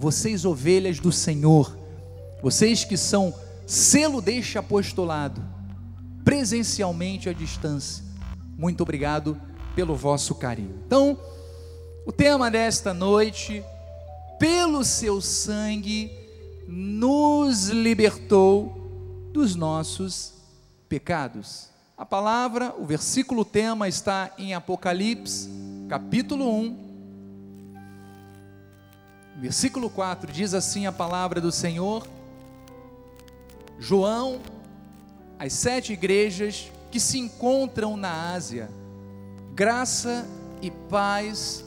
vocês ovelhas do Senhor, vocês que são selo deste apostolado, presencialmente à distância, muito obrigado pelo vosso carinho. Então, o tema desta noite, pelo seu sangue, nos libertou dos nossos pecados. A palavra, o versículo tema está em Apocalipse, capítulo 1, Versículo 4 diz assim a palavra do Senhor: João, as sete igrejas que se encontram na Ásia, graça e paz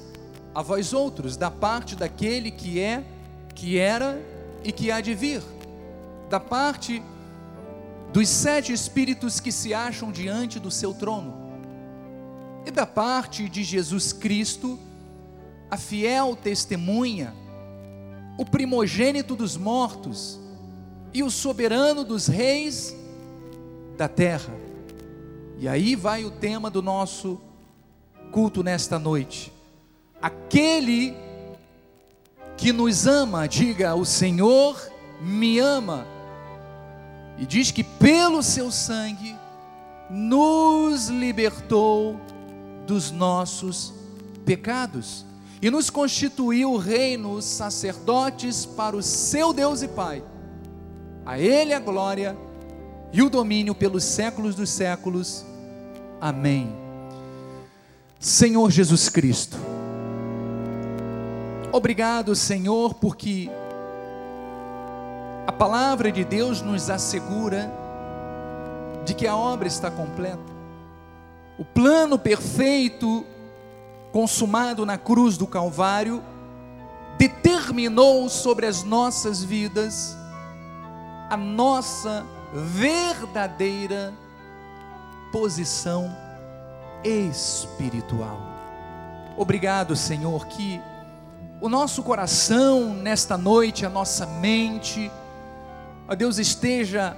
a vós outros, da parte daquele que é, que era e que há de vir, da parte dos sete espíritos que se acham diante do seu trono, e da parte de Jesus Cristo, a fiel testemunha, o primogênito dos mortos e o soberano dos reis da terra. E aí vai o tema do nosso culto nesta noite. Aquele que nos ama, diga: O Senhor me ama. E diz que pelo seu sangue nos libertou dos nossos pecados e nos constituiu reinos, sacerdotes para o seu Deus e Pai. A Ele a glória e o domínio pelos séculos dos séculos. Amém. Senhor Jesus Cristo, obrigado, Senhor, porque a palavra de Deus nos assegura de que a obra está completa. O plano perfeito consumado na cruz do Calvário, determinou sobre as nossas vidas a nossa verdadeira posição espiritual. Obrigado, Senhor, que o nosso coração nesta noite, a nossa mente, a Deus esteja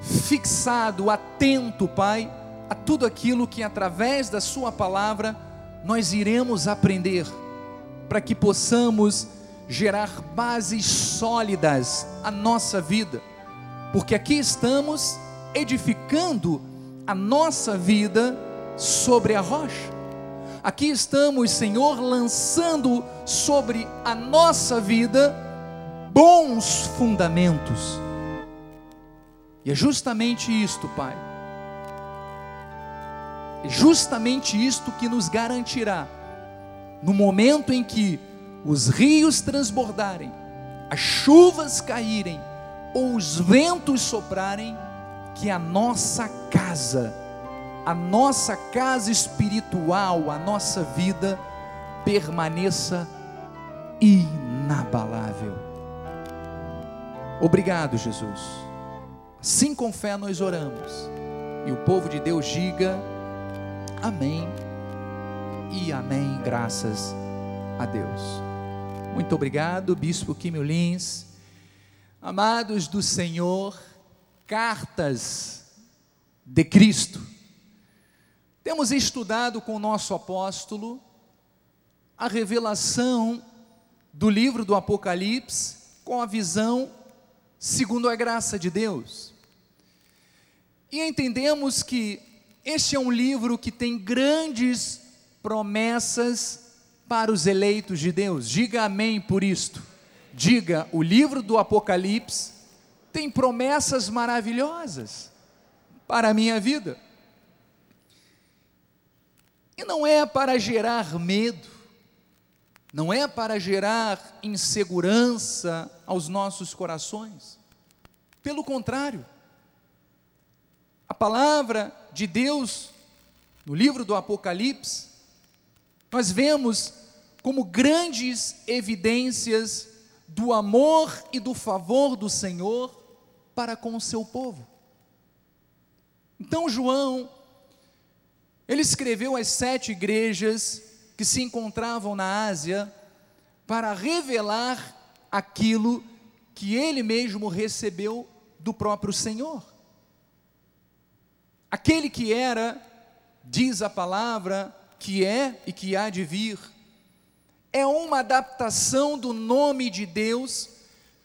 fixado, atento, Pai, a tudo aquilo que através da Sua palavra nós iremos aprender para que possamos gerar bases sólidas à nossa vida, porque aqui estamos edificando a nossa vida sobre a rocha. Aqui estamos, Senhor, lançando sobre a nossa vida bons fundamentos. E é justamente isto, Pai justamente isto que nos garantirá, no momento em que os rios transbordarem, as chuvas caírem ou os ventos soprarem, que a nossa casa, a nossa casa espiritual, a nossa vida permaneça inabalável. Obrigado, Jesus. Assim com fé nós oramos. E o povo de Deus diga: Amém e amém, graças a Deus. Muito obrigado, Bispo Quimio Lins. Amados do Senhor, cartas de Cristo. Temos estudado com o nosso apóstolo a revelação do livro do Apocalipse com a visão segundo a graça de Deus. E entendemos que este é um livro que tem grandes promessas para os eleitos de Deus. Diga amém por isto. Diga, o livro do Apocalipse tem promessas maravilhosas para a minha vida. E não é para gerar medo, não é para gerar insegurança aos nossos corações. Pelo contrário, palavra de Deus, no livro do Apocalipse, nós vemos como grandes evidências do amor e do favor do Senhor para com o seu povo. Então, João, ele escreveu as sete igrejas que se encontravam na Ásia para revelar aquilo que ele mesmo recebeu do próprio Senhor. Aquele que era, diz a palavra, que é e que há de vir, é uma adaptação do nome de Deus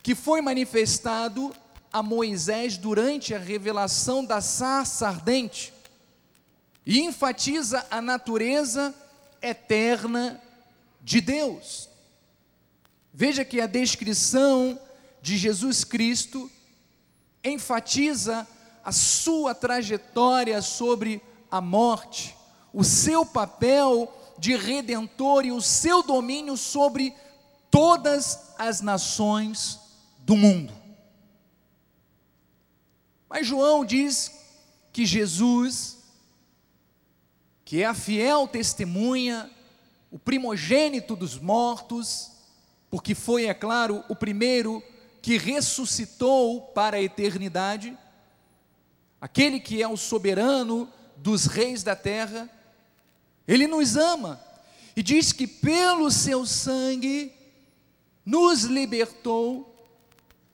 que foi manifestado a Moisés durante a revelação da sarça ardente e enfatiza a natureza eterna de Deus. Veja que a descrição de Jesus Cristo enfatiza a sua trajetória sobre a morte, o seu papel de redentor e o seu domínio sobre todas as nações do mundo. Mas João diz que Jesus, que é a fiel testemunha, o primogênito dos mortos, porque foi, é claro, o primeiro que ressuscitou para a eternidade, aquele que é o soberano dos reis da terra, ele nos ama e diz que pelo seu sangue nos libertou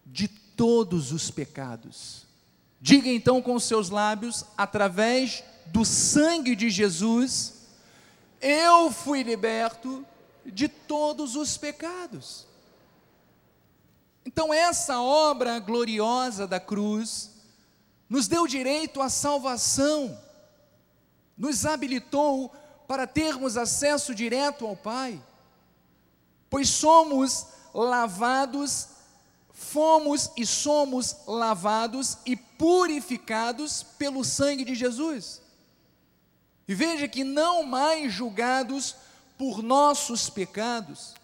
de todos os pecados. Diga então com seus lábios, através do sangue de Jesus, eu fui liberto de todos os pecados. Então, essa obra gloriosa da cruz nos deu direito à salvação, nos habilitou para termos acesso direto ao Pai, pois somos lavados, fomos e somos lavados e purificados pelo sangue de Jesus. E veja que não mais julgados por nossos pecados,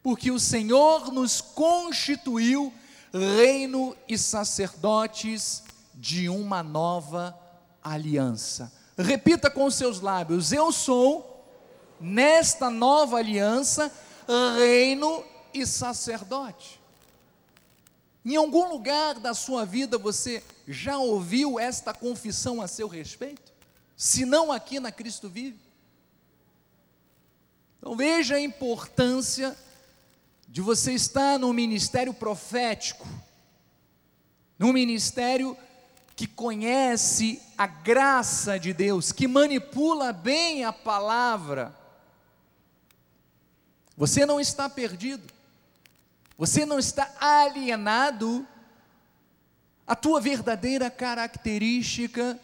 porque o Senhor nos constituiu reino e sacerdotes de uma nova aliança. Repita com seus lábios: Eu sou, nesta nova aliança, reino e sacerdote. Em algum lugar da sua vida você já ouviu esta confissão a seu respeito? Se não aqui na Cristo Vive? Então veja a importância de você estar no ministério profético, num ministério que conhece a graça de Deus, que manipula bem a palavra. Você não está perdido, você não está alienado a tua verdadeira característica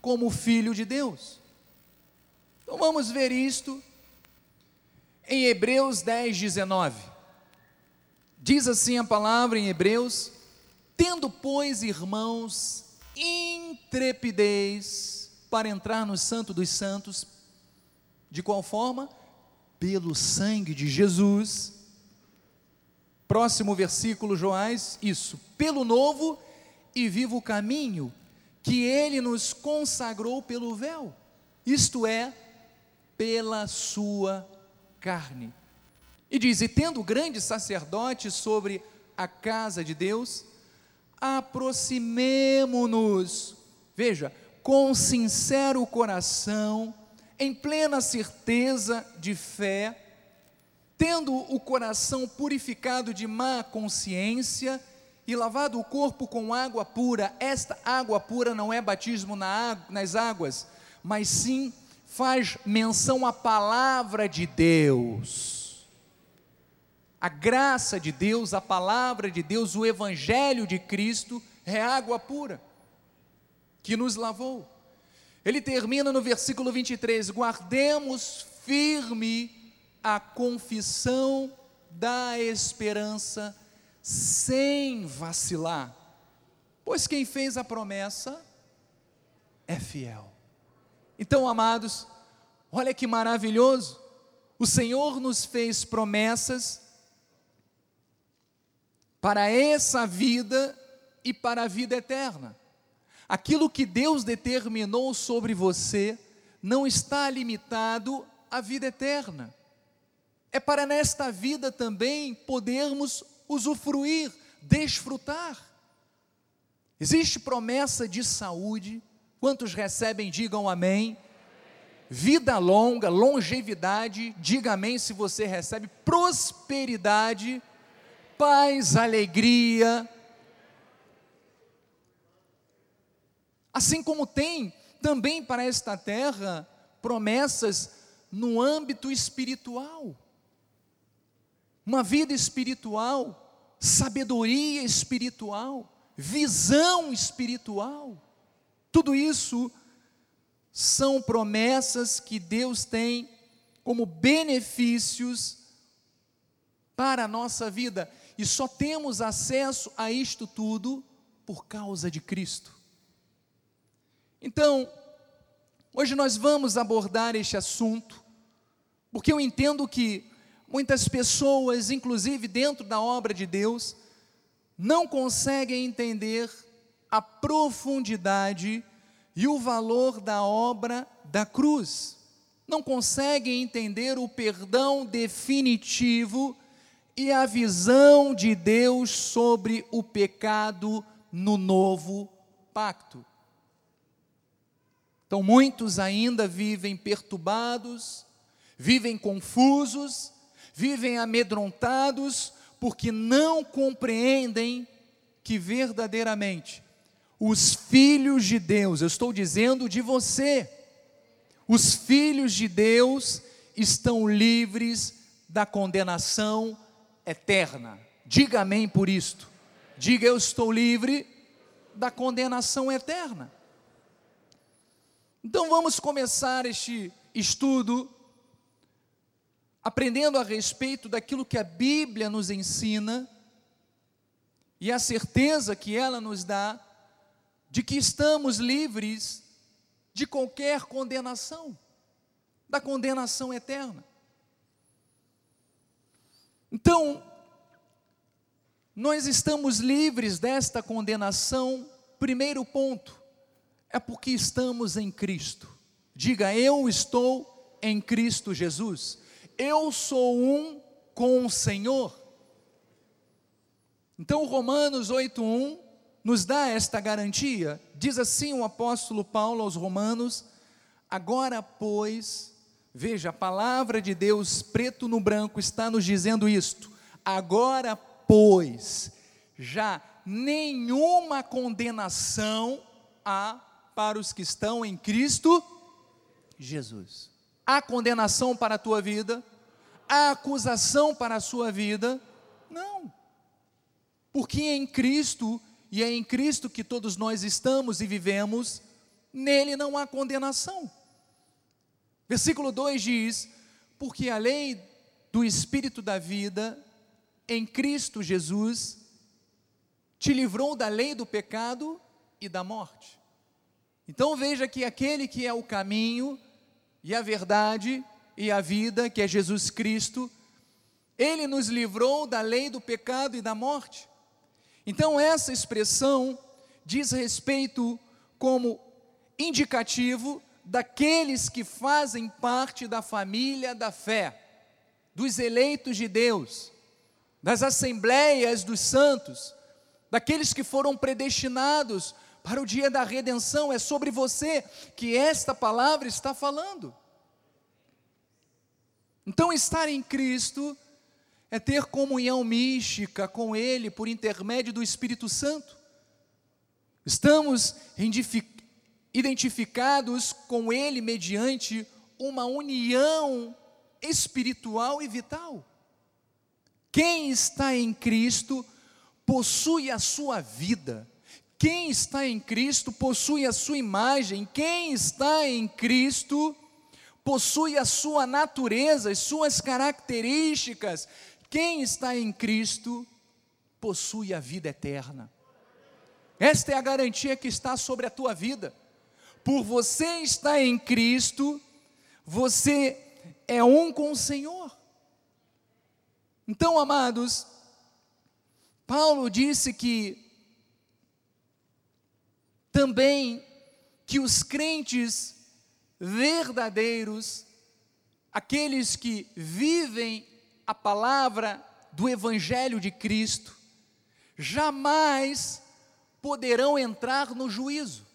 como filho de Deus. Então vamos ver isto em Hebreus 10, 19. Diz assim a palavra em Hebreus: Tendo, pois, irmãos, intrepidez para entrar no Santo dos Santos, de qual forma? Pelo sangue de Jesus. Próximo versículo, Joás, isso, pelo novo e vivo caminho que ele nos consagrou pelo véu, isto é, pela sua carne. E diz: E tendo grande sacerdote sobre a casa de Deus, aproximemo-nos, veja, com sincero coração, em plena certeza de fé, tendo o coração purificado de má consciência e lavado o corpo com água pura. Esta água pura não é batismo na, nas águas, mas sim faz menção à palavra de Deus a graça de Deus, a palavra de Deus, o Evangelho de Cristo é água pura que nos lavou. Ele termina no versículo 23: guardemos firme a confissão da esperança sem vacilar, pois quem fez a promessa é fiel. Então, amados, olha que maravilhoso, o Senhor nos fez promessas para essa vida e para a vida eterna. Aquilo que Deus determinou sobre você não está limitado à vida eterna. É para nesta vida também podermos usufruir, desfrutar. Existe promessa de saúde. Quantos recebem, digam amém. Vida longa, longevidade, diga amém se você recebe prosperidade paz, alegria. Assim como tem também para esta terra promessas no âmbito espiritual. uma vida espiritual, sabedoria espiritual, visão espiritual. Tudo isso são promessas que Deus tem como benefícios para a nossa vida, e só temos acesso a isto tudo por causa de Cristo. Então, hoje nós vamos abordar este assunto, porque eu entendo que muitas pessoas, inclusive dentro da obra de Deus, não conseguem entender a profundidade e o valor da obra da cruz. Não conseguem entender o perdão definitivo e a visão de Deus sobre o pecado no novo pacto. Então, muitos ainda vivem perturbados, vivem confusos, vivem amedrontados, porque não compreendem que verdadeiramente os filhos de Deus, eu estou dizendo de você, os filhos de Deus estão livres da condenação eterna. Diga amém por isto. Diga eu estou livre da condenação eterna. Então vamos começar este estudo aprendendo a respeito daquilo que a Bíblia nos ensina e a certeza que ela nos dá de que estamos livres de qualquer condenação, da condenação eterna. Então, nós estamos livres desta condenação, primeiro ponto, é porque estamos em Cristo. Diga, eu estou em Cristo Jesus. Eu sou um com o Senhor. Então, Romanos 8:1 nos dá esta garantia. Diz assim o apóstolo Paulo aos Romanos: Agora, pois, veja, a palavra de Deus, preto no branco, está nos dizendo isto. Agora, pois, já nenhuma condenação há para os que estão em Cristo Jesus. Há condenação para a tua vida? Há acusação para a sua vida? Não. Porque em Cristo e é em Cristo que todos nós estamos e vivemos, nele não há condenação. Versículo 2 diz: Porque a lei do Espírito da vida, em Cristo Jesus, te livrou da lei do pecado e da morte. Então veja que aquele que é o caminho e a verdade e a vida, que é Jesus Cristo, ele nos livrou da lei do pecado e da morte. Então, essa expressão diz respeito como indicativo daqueles que fazem parte da família da fé, dos eleitos de Deus, das assembleias dos santos, daqueles que foram predestinados para o dia da redenção. É sobre você que esta palavra está falando. Então, estar em Cristo é ter comunhão mística com Ele por intermédio do Espírito Santo. Estamos identificados com Ele mediante uma união espiritual e vital. Quem está em Cristo possui a sua vida. Quem está em Cristo possui a sua imagem. Quem está em Cristo possui a sua natureza, as suas características, quem está em Cristo possui a vida eterna. Esta é a garantia que está sobre a tua vida. Por você estar em Cristo, você é um com o Senhor. Então, amados, Paulo disse que também que os crentes verdadeiros, aqueles que vivem a palavra do Evangelho de Cristo, jamais poderão entrar no juízo.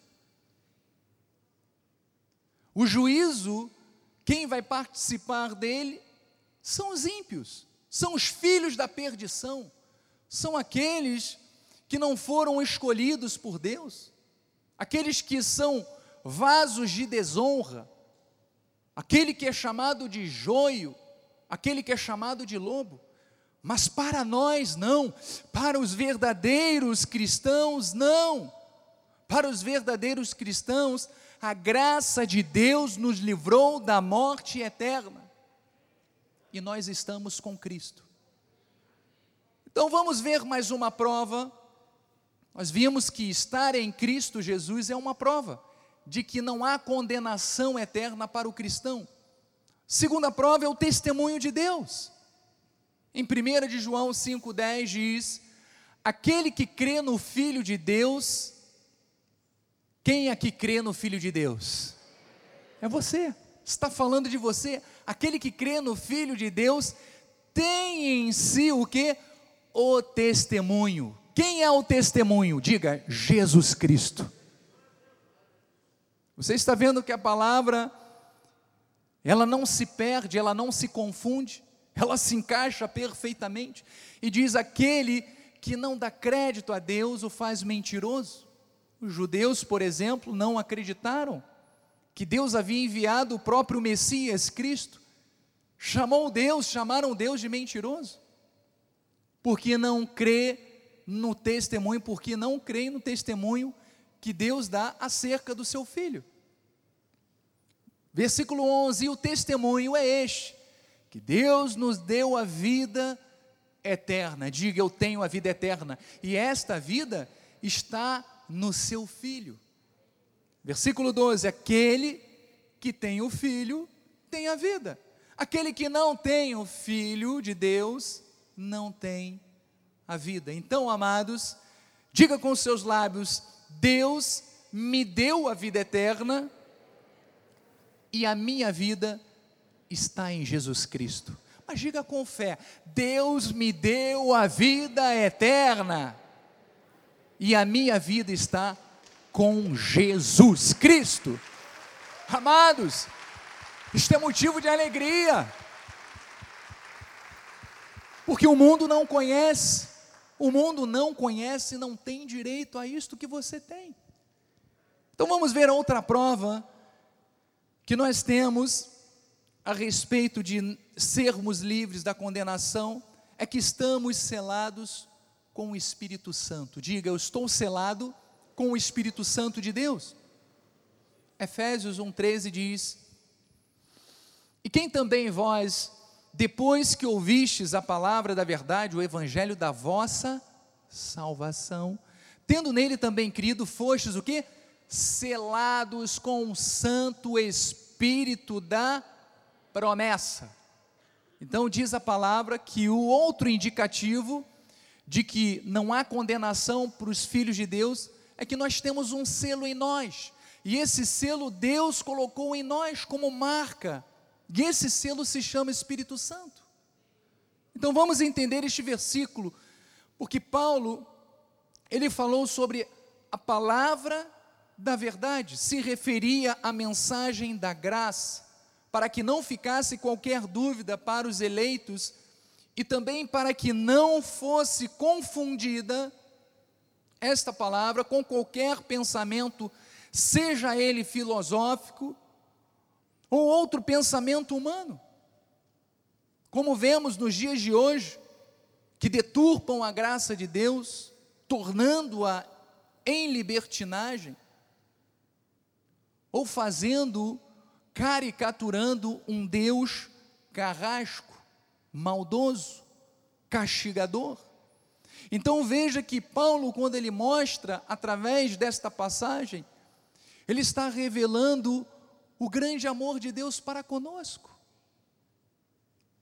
O juízo, quem vai participar dele, são os ímpios, são os filhos da perdição, são aqueles que não foram escolhidos por Deus, aqueles que são vasos de desonra, aquele que é chamado de joio, aquele que é chamado de lobo, Mas para nós, não. Para os verdadeiros cristãos, não. Para os verdadeiros cristãos, a graça de Deus nos livrou da morte eterna. E nós estamos com Cristo. Então vamos ver mais uma prova. Nós vimos que estar em Cristo Jesus é uma prova de que não há condenação eterna para o cristão. Segunda prova é o testemunho de Deus. Em 1 de João 5,10 diz: Aquele que crê no Filho de Deus, quem aqui crê no Filho de Deus? É você, está falando de você. Aquele que crê no Filho de Deus tem em si o que? O testemunho. Quem é o testemunho? Diga, Jesus Cristo. Você está vendo que a palavra, ela não se perde, ela não se confunde ela se encaixa perfeitamente e diz: aquele que não dá crédito a Deus o faz mentiroso. Os judeus, por exemplo, não acreditaram que Deus havia enviado o próprio Messias, Cristo. Chamou Deus, chamaram Deus de mentiroso. Porque não crê no testemunho, porque não crê no testemunho que Deus dá acerca do seu filho. Versículo 11: o testemunho é este que Deus nos deu a vida eterna. Diga, eu tenho a vida eterna. E esta vida está no seu filho. Versículo 12: aquele que tem o filho tem a vida. Aquele que não tem o filho de Deus não tem a vida. Então, amados, diga com seus lábios: Deus me deu a vida eterna e a minha vida está em Jesus Cristo. Mas diga com fé: Deus me deu a vida eterna, e a minha vida está com Jesus Cristo. Amados, isto é motivo de alegria, porque o mundo não conhece, o mundo não conhece, não tem direito a isto que você tem. Então vamos ver outra prova que nós temos a respeito de sermos livres da condenação é que estamos selados com o Espírito Santo. Diga, eu estou selado com o Espírito Santo de Deus. Efésios 1,13 diz: E quem também vós, depois que ouvistes a palavra da verdade, o evangelho da vossa salvação, tendo nele também crido, fostes o que? Selados com o Santo Espírito da promessa. Então, diz a palavra que o outro indicativo de que não há condenação para os filhos de Deus é que nós temos um selo em nós. E esse selo Deus colocou em nós como marca. E esse selo se chama Espírito Santo. Então vamos entender este versículo, porque Paulo ele falou sobre a palavra da verdade, se referia à mensagem da graça para que não ficasse qualquer dúvida para os eleitos e também para que não fosse confundida esta palavra com qualquer pensamento, seja ele filosófico ou outro pensamento humano. Como vemos nos dias de hoje, que deturpam a graça de Deus, tornando-a em libertinagem, ou fazendo caricaturando um Deus carrasco, maldoso, castigador. Então veja que Paulo, quando ele mostra através desta passagem, ele está revelando o grande amor de Deus para conosco.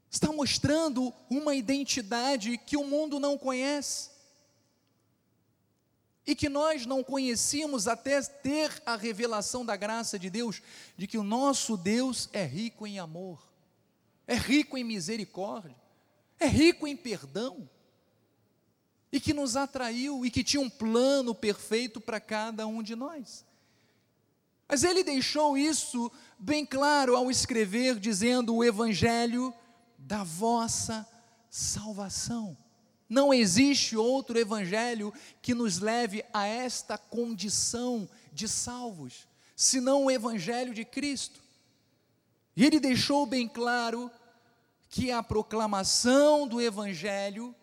Está mostrando uma identidade que o mundo não conhece e que nós não conhecíamos até ter a revelação da graça de Deus, de que o nosso Deus é rico em amor, é rico em misericórdia, é rico em perdão, e que nos atraiu e que tinha um plano perfeito para cada um de nós. Mas ele deixou isso bem claro ao escrever, dizendo: o Evangelho da vossa salvação. Não existe outro evangelho que nos leve a esta condição de salvos, senão o evangelho de Cristo. E ele deixou bem claro que a proclamação do Evangelho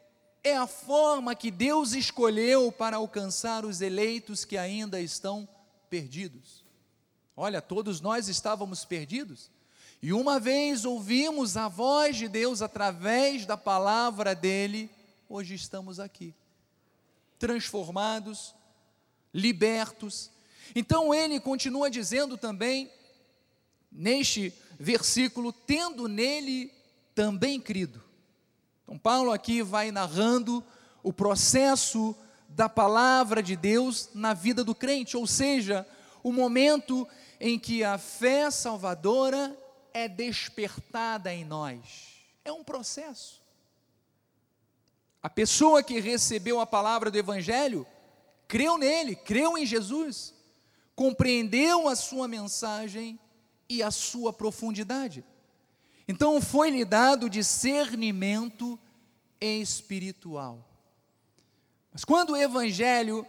é a forma que Deus escolheu para alcançar os eleitos que ainda estão perdidos. Olha, todos nós estávamos perdidos, e uma vez ouvimos a voz de Deus através da palavra dele, hoje estamos aqui, transformados, libertos. Então ele continua dizendo também, neste versículo, tendo nele também crido. Então, Paulo aqui vai narrando o processo da palavra de Deus na vida do crente, ou seja, o momento em que a fé salvadora é despertada em nós. É um processo. A pessoa que recebeu a palavra do Evangelho creu nele, creu em Jesus, compreendeu a sua mensagem e a sua profundidade. Então foi-lhe dado discernimento espiritual. Mas quando o evangelho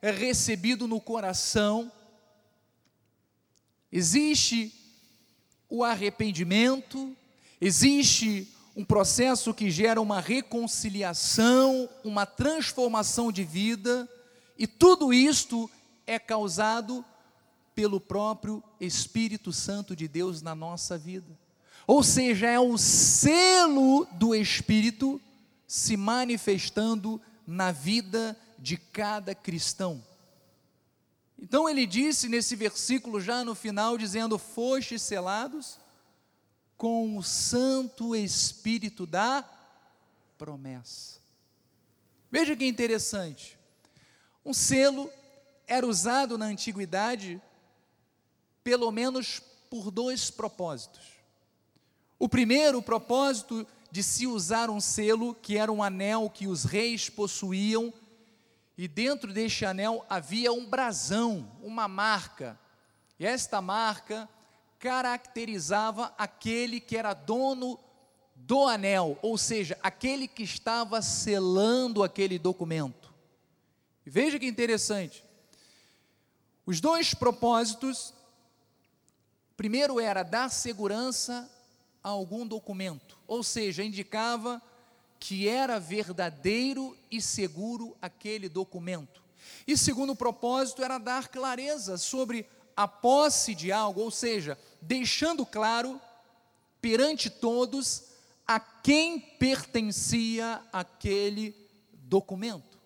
é recebido no coração, existe o arrependimento, existe um processo que gera uma reconciliação, uma transformação de vida, e tudo isto é causado pelo próprio Espírito Santo de Deus na nossa vida. Ou seja, é o selo do Espírito se manifestando na vida de cada cristão. Então ele disse nesse versículo, já no final, dizendo: Fostes selados com o Santo Espírito da promessa. Veja que interessante. Um selo era usado na antiguidade pelo menos por dois propósitos. O primeiro o propósito de se usar um selo, que era um anel que os reis possuíam, e dentro deste anel havia um brasão, uma marca. E esta marca caracterizava aquele que era dono do anel, ou seja, aquele que estava selando aquele documento. E veja que interessante. Os dois propósitos, primeiro era dar segurança a algum documento, ou seja, indicava que era verdadeiro e seguro aquele documento. E segundo propósito era dar clareza sobre a posse de algo, ou seja, deixando claro perante todos a quem pertencia aquele documento.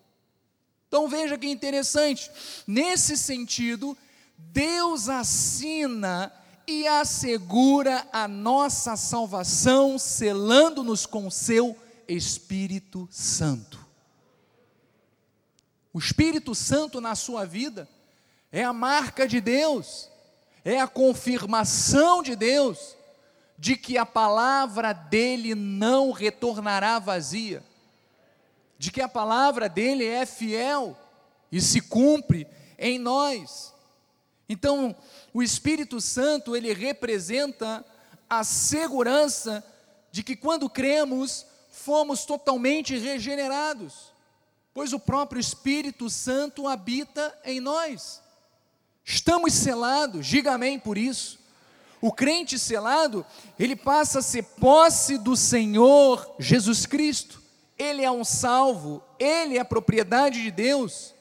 Então veja que interessante, nesse sentido, Deus assina e assegura a nossa salvação, selando-nos com o seu Espírito Santo. O Espírito Santo na sua vida é a marca de Deus, é a confirmação de Deus de que a palavra dele não retornará vazia, de que a palavra dele é fiel e se cumpre em nós. Então, o Espírito Santo, ele representa a segurança de que quando cremos, fomos totalmente regenerados, pois o próprio Espírito Santo habita em nós. Estamos selados, diga amém por isso. O crente selado, ele passa a ser posse do Senhor Jesus Cristo. Ele é um salvo, ele é propriedade de Deus.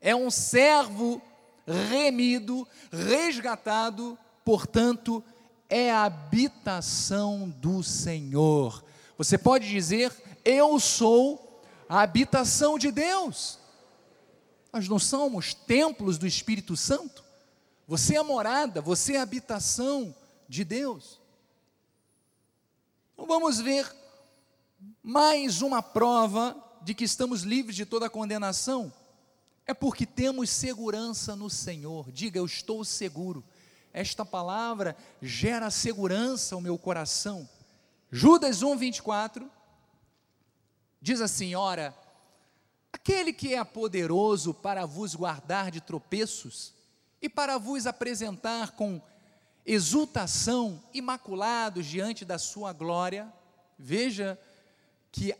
É um servo remido, resgatado, portanto, é a habitação do Senhor. Você pode dizer: Eu sou a habitação de Deus. Nós não somos templos do Espírito Santo. Você é a morada, você é a habitação de Deus. Então vamos ver mais uma prova de que estamos livres de toda condenação é porque temos segurança no Senhor. Diga, eu estou seguro. Esta palavra gera segurança ao meu coração. Judas 1, 24 diz assim: Ora, aquele que é poderoso para vos guardar de tropeços e para vos apresentar com exultação, imaculados diante da sua glória, veja que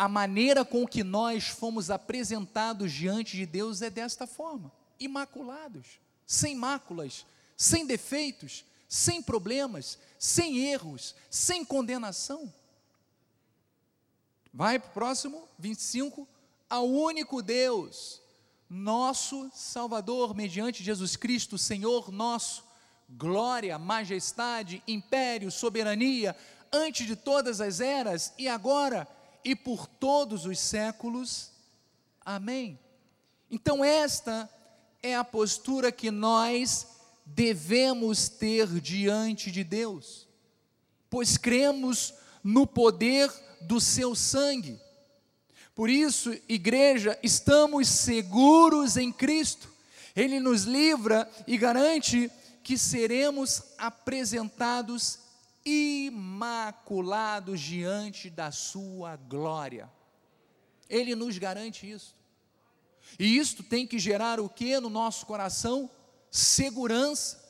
a maneira com que nós fomos apresentados diante de Deus é desta forma: imaculados, sem máculas, sem defeitos, sem problemas, sem erros, sem condenação. Vai para o próximo, 25. Ao único Deus, nosso Salvador, mediante Jesus Cristo, Senhor nosso, glória, majestade, império, soberania, antes de todas as eras e agora e por todos os séculos. Amém. Então, esta é a postura que nós devemos ter diante de Deus, pois cremos no poder do seu sangue. Por isso, igreja, estamos seguros em Cristo. Ele nos livra e garante que seremos apresentados imaculados diante da sua glória. Ele nos garante isso. E isto tem que gerar o que no nosso coração? Segurança,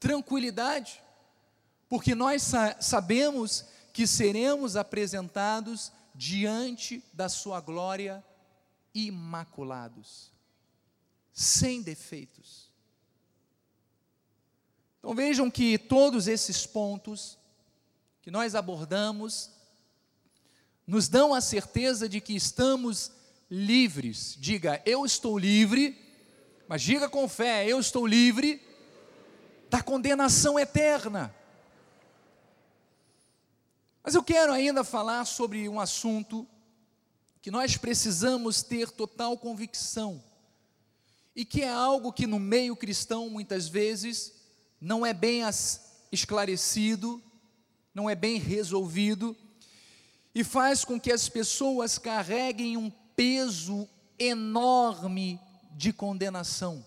tranquilidade, porque nós sa sabemos que seremos apresentados diante da Sua glória imaculados, sem defeitos. Então vejam que todos esses pontos que nós abordamos nos dão a certeza de que estamos livres. Diga, eu estou livre, mas diga com fé, eu estou livre da condenação eterna. Mas eu quero ainda falar sobre um assunto que nós precisamos ter total convicção e que é algo que no meio cristão muitas vezes não é bem esclarecido, não é bem resolvido e faz com que as pessoas carreguem um peso enorme de condenação.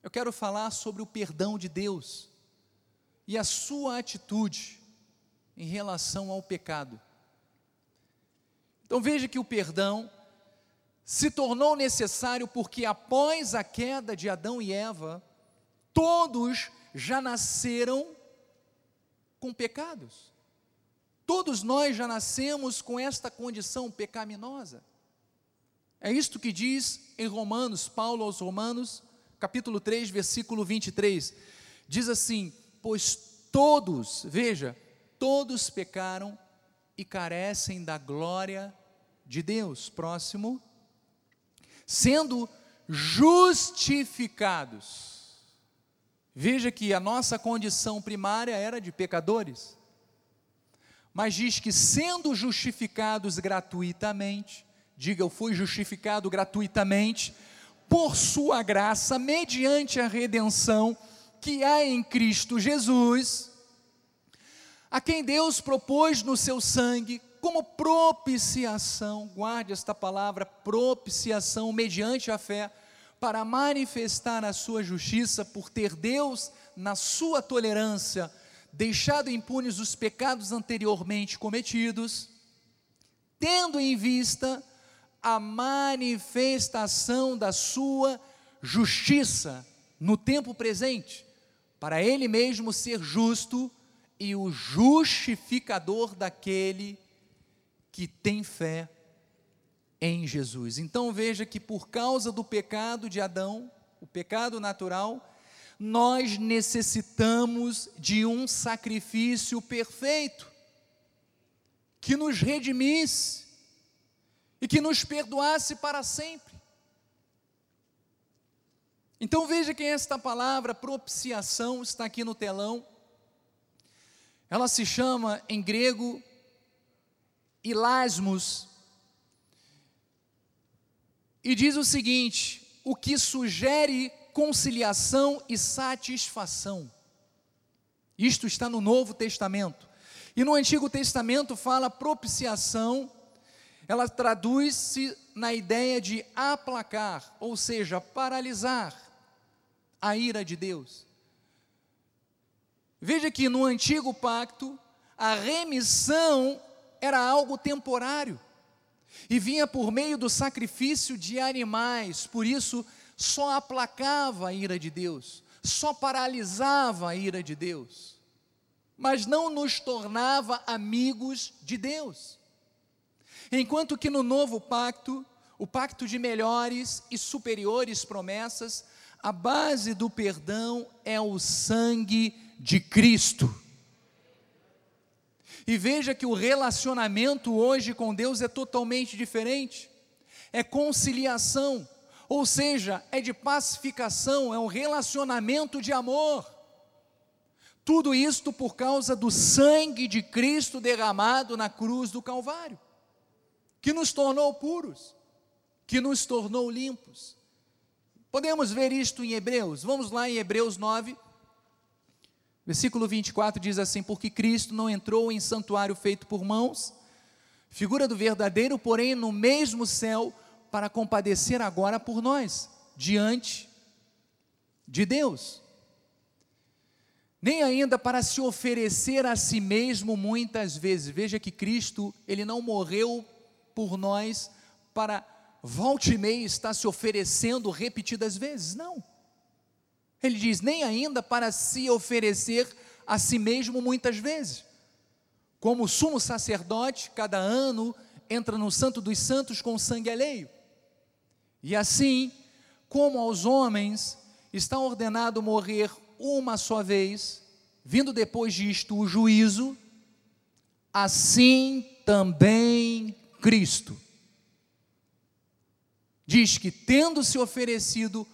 Eu quero falar sobre o perdão de Deus e a sua atitude em relação ao pecado. Então veja que o perdão se tornou necessário porque após a queda de Adão e Eva, todos já nasceram com pecados. Todos nós já nascemos com esta condição pecaminosa. É isto que diz em Romanos, Paulo aos Romanos, capítulo 3, versículo 23. Diz assim: Pois todos, veja, todos pecaram e carecem da glória de Deus. Próximo. Sendo justificados. Veja que a nossa condição primária era de pecadores. Mas diz que sendo justificados gratuitamente, Diga, eu fui justificado gratuitamente por Sua graça, mediante a redenção que há em Cristo Jesus, a quem Deus propôs no seu sangue como propiciação, guarde esta palavra, propiciação, mediante a fé, para manifestar a sua justiça, por ter Deus, na sua tolerância, deixado impunes os pecados anteriormente cometidos, tendo em vista a manifestação da sua justiça no tempo presente, para ele mesmo ser justo e o justificador daquele que tem fé em Jesus. Então veja que por causa do pecado de Adão, o pecado natural, nós necessitamos de um sacrifício perfeito que nos redimisse e que nos perdoasse para sempre. Então veja que esta palavra propiciação está aqui no telão. Ela se chama em grego ilasmos. E diz o seguinte: o que sugere conciliação e satisfação. Isto está no Novo Testamento. E no Antigo Testamento fala propiciação ela traduz-se na ideia de aplacar, ou seja, paralisar a ira de Deus. Veja que no antigo pacto, a remissão era algo temporário e vinha por meio do sacrifício de animais, por isso só aplacava a ira de Deus, só paralisava a ira de Deus, mas não nos tornava amigos de Deus. Enquanto que no novo pacto, o pacto de melhores e superiores promessas, a base do perdão é o sangue de Cristo. E veja que o relacionamento hoje com Deus é totalmente diferente. É conciliação, ou seja, é de pacificação, é um relacionamento de amor. Tudo isto por causa do sangue de Cristo derramado na cruz do Calvário, que nos tornou puros, que nos tornou limpos. Podemos ver isto em Hebreus. Vamos lá em Hebreus 9, Versículo 24 diz assim: Porque Cristo não entrou em santuário feito por mãos, figura do verdadeiro, porém no mesmo céu, para compadecer agora por nós, diante de Deus. Nem ainda para se oferecer a si mesmo muitas vezes. Veja que Cristo, ele não morreu por nós para volte e meia estar se oferecendo repetidas vezes, não. Ele diz: nem ainda para se oferecer a si mesmo muitas vezes. Como sumo sacerdote, cada ano entra no Santo dos Santos com sangue alheio. E assim, como aos homens está ordenado morrer uma só vez, vindo depois disto o juízo, assim também Cristo. Diz que, tendo se oferecido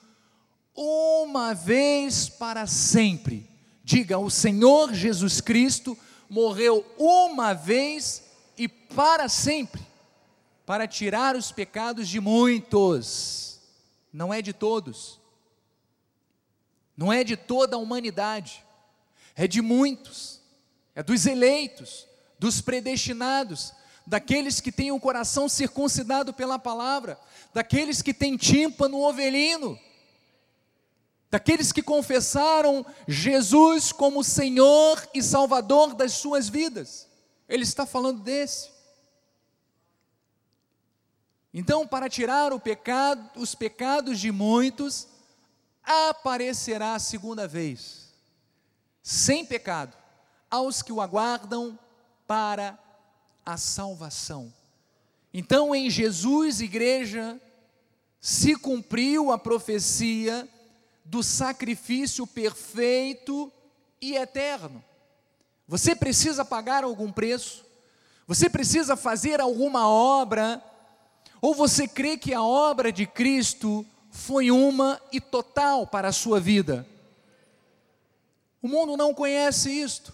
uma vez para sempre. Diga: o Senhor Jesus Cristo morreu uma vez e para sempre, para tirar os pecados de muitos, não é de todos, não é de toda a humanidade, é de muitos, é dos eleitos, dos predestinados, daqueles que têm o coração circuncidado pela palavra, daqueles que têm tímpano ovelino daqueles que confessaram Jesus como Senhor e Salvador das suas vidas. Ele está falando desse. Então, para tirar pecado, os pecados de muitos, aparecerá a segunda vez, sem pecado, aos que o aguardam para a salvação. Então, em Jesus, igreja, se cumpriu a profecia do sacrifício perfeito e eterno. Você precisa pagar algum preço? Você precisa fazer alguma obra? Ou você crê que a obra de Cristo foi uma e total para a sua vida? O mundo não conhece isto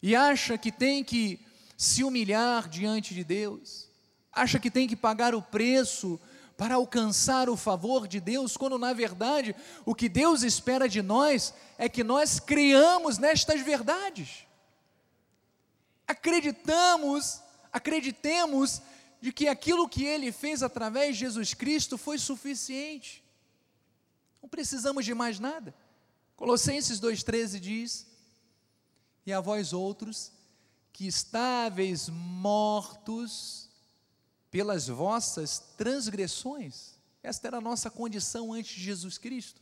e acha que tem que se humilhar diante de Deus, acha que tem que pagar o preço para alcançar o favor de Deus, quando na verdade o que Deus espera de nós é que nós criamos nestas verdades. Acreditamos, acreditemos de que aquilo que ele fez através de Jesus Cristo foi suficiente. Não precisamos de mais nada. Colossenses 2,13 diz: E a vós outros, que estáveis mortos pelas vossas transgressões. Esta era a nossa condição antes de Jesus Cristo.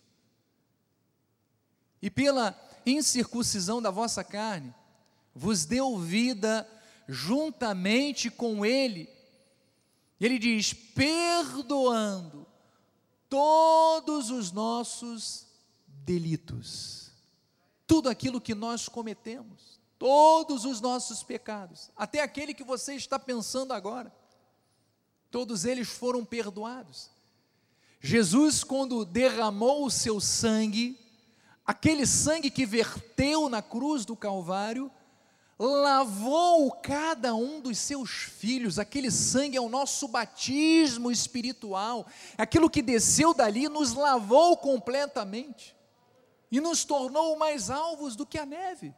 E pela incircuncisão da vossa carne, vos deu vida juntamente com Ele. Ele diz: perdoando todos os nossos delitos, tudo aquilo que nós cometemos, todos os nossos pecados, até aquele que você está pensando agora todos eles foram perdoados. Jesus, quando derramou o seu sangue, aquele sangue que verteu na cruz do Calvário, lavou cada um dos seus filhos, aquele sangue é o nosso batismo espiritual, aquilo que desceu dali nos lavou completamente e nos tornou mais alvos do que a neve,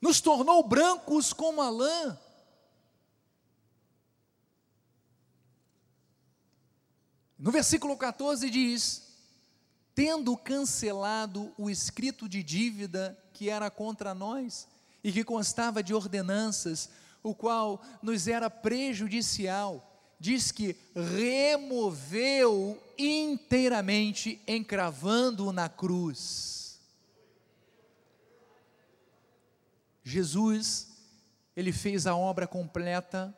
nos tornou brancos como a lã, No versículo 14 diz: Tendo cancelado o escrito de dívida que era contra nós e que constava de ordenanças, o qual nos era prejudicial, diz que removeu inteiramente, encravando-o na cruz. Jesus, ele fez a obra completa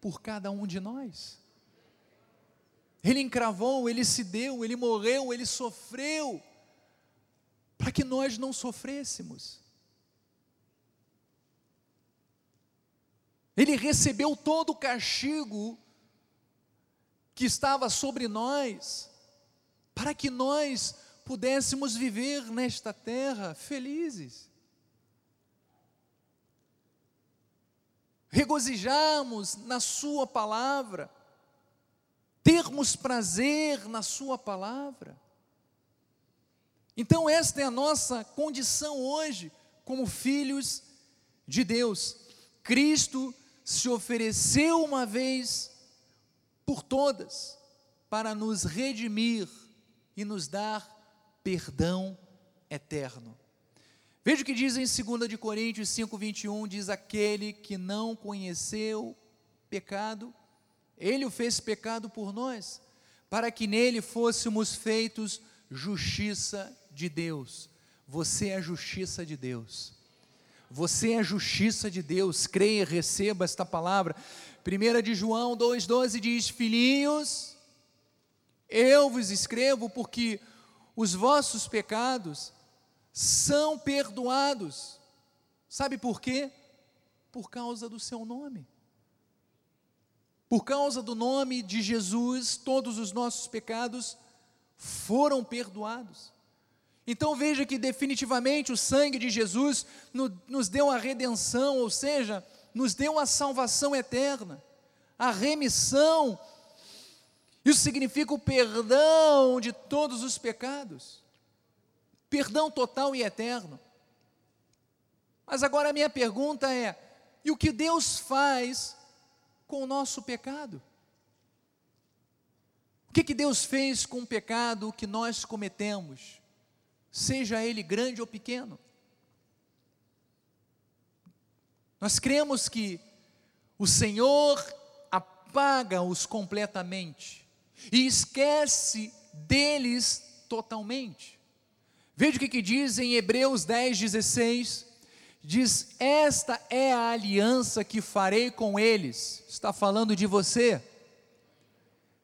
por cada um de nós. Ele encravou, ele se deu, ele morreu, ele sofreu, para que nós não sofrêssemos. Ele recebeu todo o castigo que estava sobre nós, para que nós pudéssemos viver nesta terra felizes. Regozijarmos na Sua palavra, termos prazer na Sua palavra. Então, esta é a nossa condição hoje, como filhos de Deus. Cristo se ofereceu uma vez por todas para nos redimir e nos dar perdão eterno. Veja o que diz em 2 de Coríntios 5:21, diz aquele que não conheceu pecado, ele o fez pecado por nós, para que nele fôssemos feitos justiça de Deus. Você é a justiça de Deus. Você é a justiça de Deus. Creia, receba esta palavra. 1 de João 2,12 diz: Filhinhos, eu vos escrevo porque os vossos pecados são perdoados. Sabe por quê? Por causa do seu nome. Por causa do nome de Jesus, todos os nossos pecados foram perdoados. Então veja que definitivamente o sangue de Jesus nos deu a redenção, ou seja, nos deu a salvação eterna, a remissão. Isso significa o perdão de todos os pecados, perdão total e eterno. Mas agora a minha pergunta é: e o que Deus faz com o nosso pecado? O que, que Deus fez com o pecado que nós cometemos, seja ele grande ou pequeno? Nós cremos que o Senhor apaga-os completamente e esquece deles totalmente. Veja o que, que diz em Hebreus 10, 16: diz: Esta é a aliança que farei com eles. Está falando de você.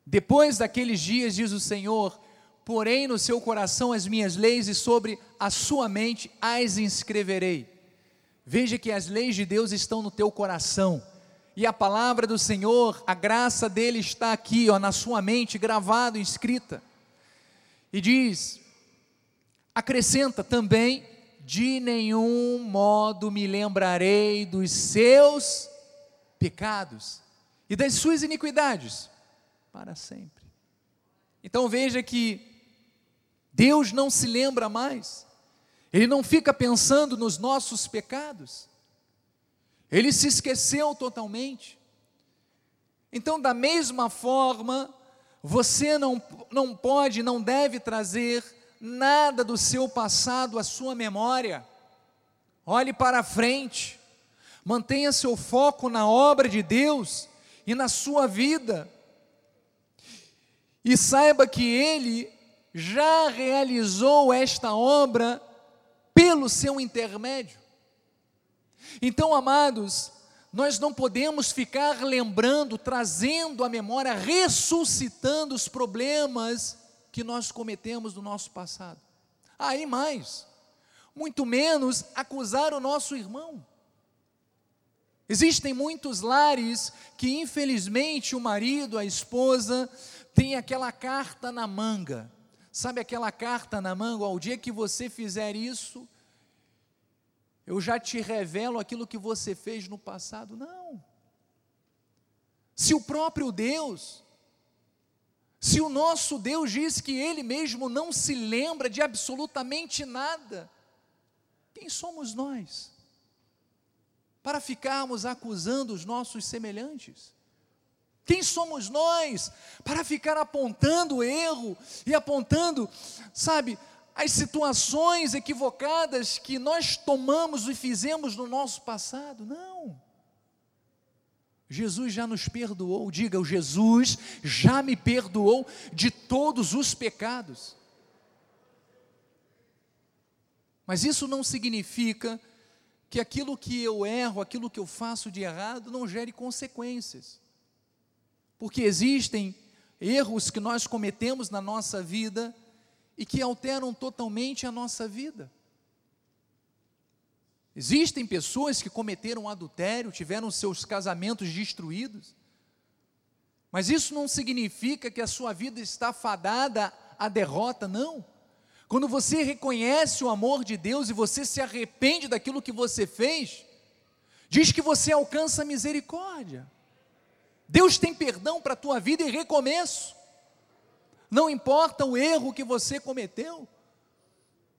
Depois daqueles dias, diz o Senhor, porém no seu coração as minhas leis e sobre a sua mente as inscreverei. Veja que as leis de Deus estão no teu coração. E a palavra do Senhor, a graça dele está aqui, ó, na sua mente, gravado, escrita. E diz: acrescenta também: de nenhum modo me lembrarei dos seus pecados e das suas iniquidades para sempre. Então veja que Deus não se lembra mais ele não fica pensando nos nossos pecados. Ele se esqueceu totalmente. Então, da mesma forma, você não, não pode, não deve trazer nada do seu passado à sua memória. Olhe para frente, mantenha seu foco na obra de Deus e na sua vida. E saiba que Ele já realizou esta obra pelo seu intermédio. Então, amados, nós não podemos ficar lembrando, trazendo à memória, ressuscitando os problemas que nós cometemos no nosso passado. Aí mais, muito menos acusar o nosso irmão. Existem muitos lares que, infelizmente, o marido, a esposa, tem aquela carta na manga. Sabe aquela carta na manga? Ao dia que você fizer isso, eu já te revelo aquilo que você fez no passado. Não. Se o próprio Deus, se o nosso Deus diz que Ele mesmo não se lembra de absolutamente nada, quem somos nós? Para ficarmos acusando os nossos semelhantes? Quem somos nós para ficar apontando o erro e apontando, sabe, as situações equivocadas que nós tomamos e fizemos no nosso passado? Não. Jesus já nos perdoou, diga, o Jesus já me perdoou de todos os pecados. Mas isso não significa que aquilo que eu erro, aquilo que eu faço de errado, não gere consequências porque existem erros que nós cometemos na nossa vida e que alteram totalmente a nossa vida. Existem pessoas que cometeram adultério, tiveram seus casamentos destruídos, mas isso não significa que a sua vida está fadada à derrota, não. Quando você reconhece o amor de Deus e você se arrepende daquilo que você fez, diz que você alcança misericórdia. Deus tem perdão para a tua vida e recomeço. Não importa o erro que você cometeu.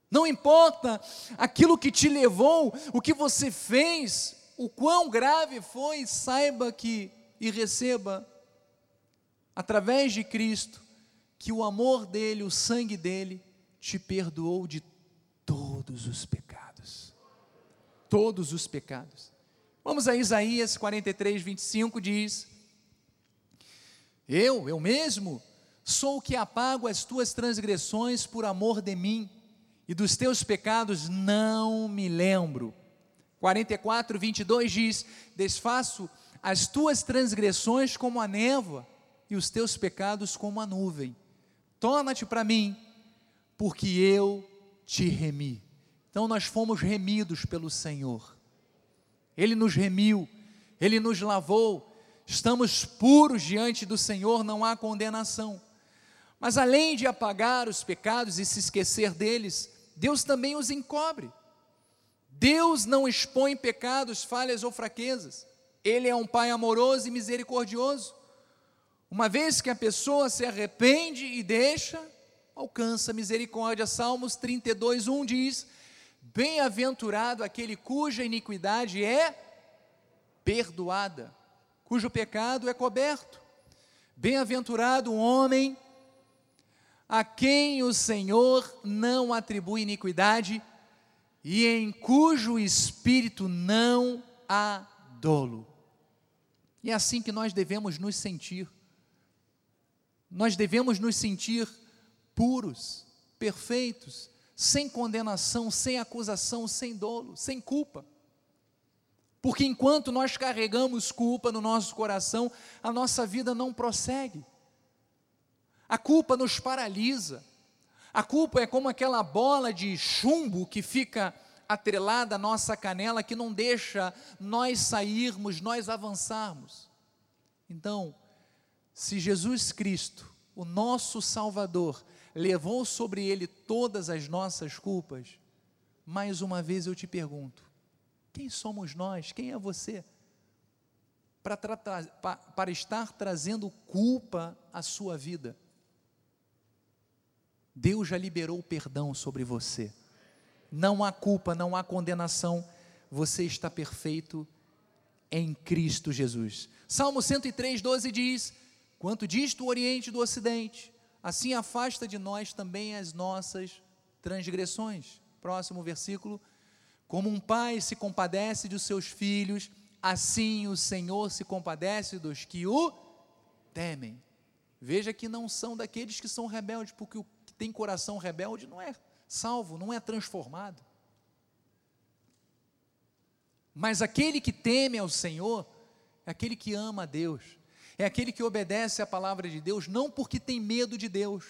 Não importa aquilo que te levou, o que você fez, o quão grave foi, saiba que e receba através de Cristo que o amor dele, o sangue dele te perdoou de todos os pecados. Todos os pecados. Vamos a Isaías 43, 25, diz: Eu, eu mesmo, sou o que apago as tuas transgressões por amor de mim, e dos teus pecados não me lembro. 44, 22 diz: Desfaço as tuas transgressões como a névoa, e os teus pecados como a nuvem. Torna-te para mim porque eu te remi. Então nós fomos remidos pelo Senhor. Ele nos remiu, ele nos lavou. Estamos puros diante do Senhor, não há condenação. Mas além de apagar os pecados e se esquecer deles, Deus também os encobre. Deus não expõe pecados, falhas ou fraquezas. Ele é um Pai amoroso e misericordioso. Uma vez que a pessoa se arrepende e deixa, alcança misericórdia. Salmos 32, 1 diz: Bem-aventurado aquele cuja iniquidade é perdoada, cujo pecado é coberto. Bem-aventurado o homem a quem o Senhor não atribui iniquidade e em cujo espírito não há dolo. E é assim que nós devemos nos sentir. Nós devemos nos sentir puros, perfeitos, sem condenação, sem acusação, sem dolo, sem culpa. Porque enquanto nós carregamos culpa no nosso coração, a nossa vida não prossegue. A culpa nos paralisa. A culpa é como aquela bola de chumbo que fica atrelada à nossa canela, que não deixa nós sairmos, nós avançarmos. Então, se Jesus Cristo, o nosso Salvador, levou sobre ele todas as nossas culpas, mais uma vez eu te pergunto: quem somos nós? Quem é você? Para, para estar trazendo culpa à sua vida. Deus já liberou o perdão sobre você. Não há culpa, não há condenação. Você está perfeito em Cristo Jesus. Salmo 103, 12 diz: Quanto disto o Oriente do Ocidente, assim afasta de nós também as nossas transgressões. Próximo versículo. Como um pai se compadece dos seus filhos, assim o Senhor se compadece dos que o temem. Veja que não são daqueles que são rebeldes, porque o tem coração rebelde não é salvo, não é transformado. Mas aquele que teme ao Senhor é aquele que ama a Deus é aquele que obedece à palavra de Deus não porque tem medo de Deus,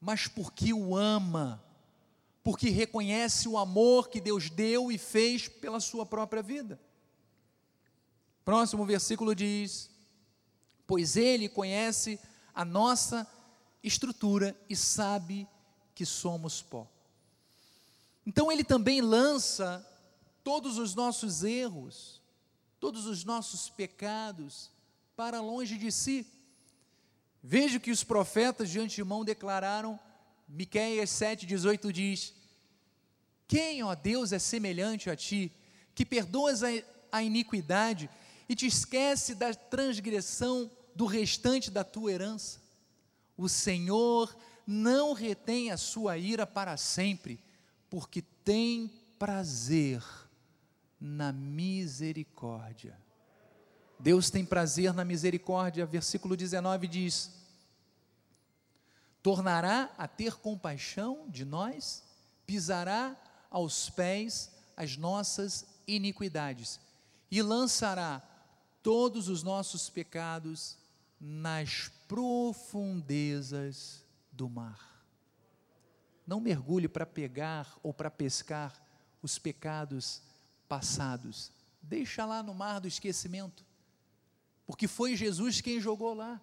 mas porque o ama, porque reconhece o amor que Deus deu e fez pela sua própria vida. Próximo versículo diz: Pois Ele conhece a nossa estrutura e sabe que somos pó. Então Ele também lança todos os nossos erros, todos os nossos pecados, para longe de si. Veja que os profetas de antemão declararam, Miqueias 7,18 diz: Quem, ó Deus, é semelhante a ti, que perdoas a iniquidade e te esquece da transgressão do restante da tua herança? O Senhor não retém a sua ira para sempre, porque tem prazer na misericórdia. Deus tem prazer na misericórdia. Versículo 19 diz: Tornará a ter compaixão de nós, pisará aos pés as nossas iniquidades e lançará todos os nossos pecados nas profundezas do mar. Não mergulhe para pegar ou para pescar os pecados passados. Deixa lá no mar do esquecimento. Porque foi Jesus quem jogou lá.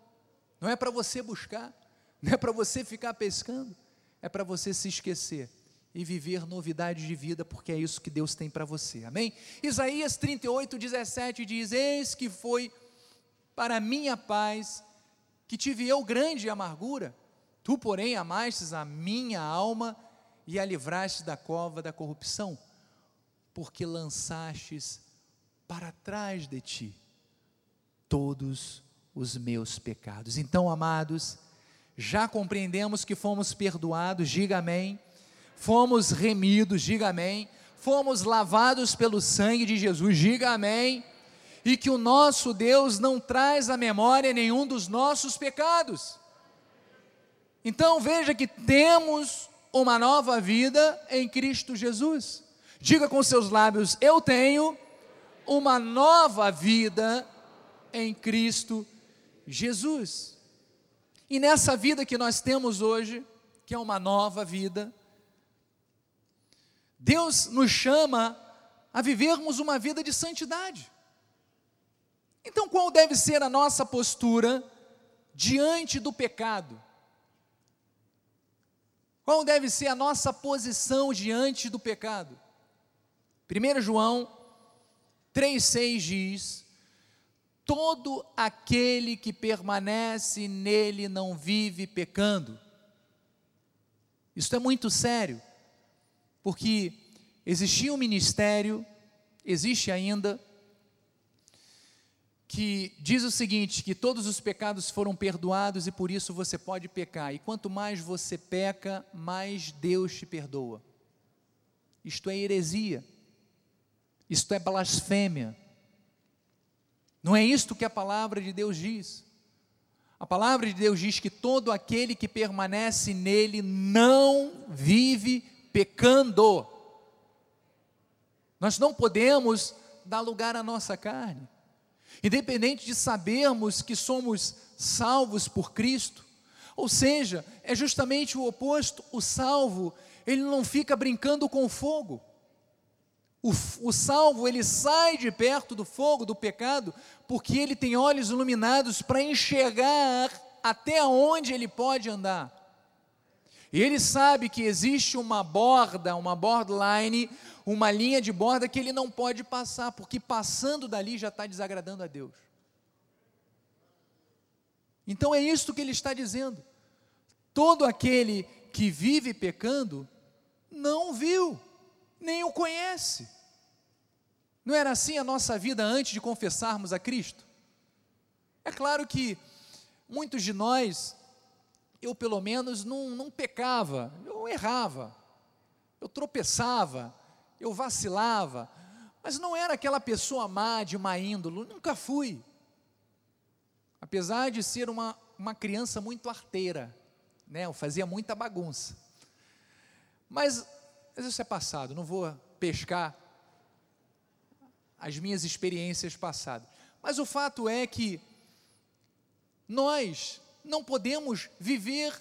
Não é para você buscar, não é para você ficar pescando, é para você se esquecer e viver novidade de vida, porque é isso que Deus tem para você. Amém? Isaías 38, 17 diz: Eis que foi para minha paz que tive eu grande amargura, tu, porém, amastes a minha alma e a livraste da cova da corrupção, porque lançastes para trás de ti todos os meus pecados. Então, amados, já compreendemos que fomos perdoados, diga amém. Fomos remidos, diga amém. Fomos lavados pelo sangue de Jesus, diga amém. E que o nosso Deus não traz à memória nenhum dos nossos pecados. Então veja que temos uma nova vida em Cristo Jesus. Diga com seus lábios: Eu tenho uma nova vida em Cristo Jesus. E nessa vida que nós temos hoje, que é uma nova vida, Deus nos chama a vivermos uma vida de santidade. Então, qual deve ser a nossa postura diante do pecado? Qual deve ser a nossa posição diante do pecado? 1 João 3,6 diz: Todo aquele que permanece nele não vive pecando. Isso é muito sério, porque existia um ministério, existe ainda, que diz o seguinte: que todos os pecados foram perdoados e por isso você pode pecar. E quanto mais você peca, mais Deus te perdoa. Isto é heresia, isto é blasfêmia. Não é isto que a palavra de Deus diz. A palavra de Deus diz que todo aquele que permanece nele não vive pecando. Nós não podemos dar lugar à nossa carne. Independente de sabermos que somos salvos por Cristo, ou seja, é justamente o oposto, o salvo, ele não fica brincando com fogo. O, o, salvo, ele sai de perto do fogo, do pecado, porque ele tem olhos iluminados para enxergar até onde ele pode andar. E ele sabe que existe uma borda, uma borderline, uma linha de borda que ele não pode passar, porque passando dali já está desagradando a Deus. Então é isso que ele está dizendo. Todo aquele que vive pecando não viu nem o conhece. Não era assim a nossa vida antes de confessarmos a Cristo? É claro que muitos de nós, eu pelo menos não, não pecava, eu errava, eu tropeçava, eu vacilava, mas não era aquela pessoa má, de má índole, nunca fui. Apesar de ser uma, uma criança muito arteira, né, eu fazia muita bagunça. Mas mas isso é passado, não vou pescar as minhas experiências passadas. Mas o fato é que nós não podemos viver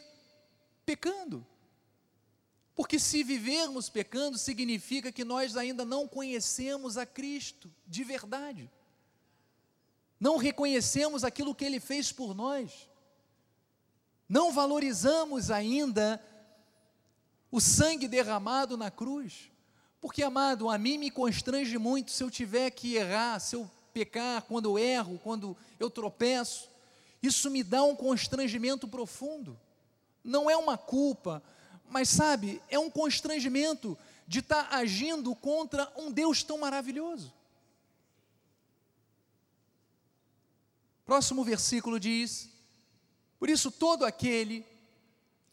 pecando. Porque se vivermos pecando, significa que nós ainda não conhecemos a Cristo de verdade. Não reconhecemos aquilo que Ele fez por nós. Não valorizamos ainda o sangue derramado na cruz. Porque, amado, a mim me constrange muito se eu tiver que errar, se eu pecar, quando eu erro, quando eu tropeço. Isso me dá um constrangimento profundo. Não é uma culpa, mas sabe, é um constrangimento de estar agindo contra um Deus tão maravilhoso. Próximo versículo diz: Por isso, todo aquele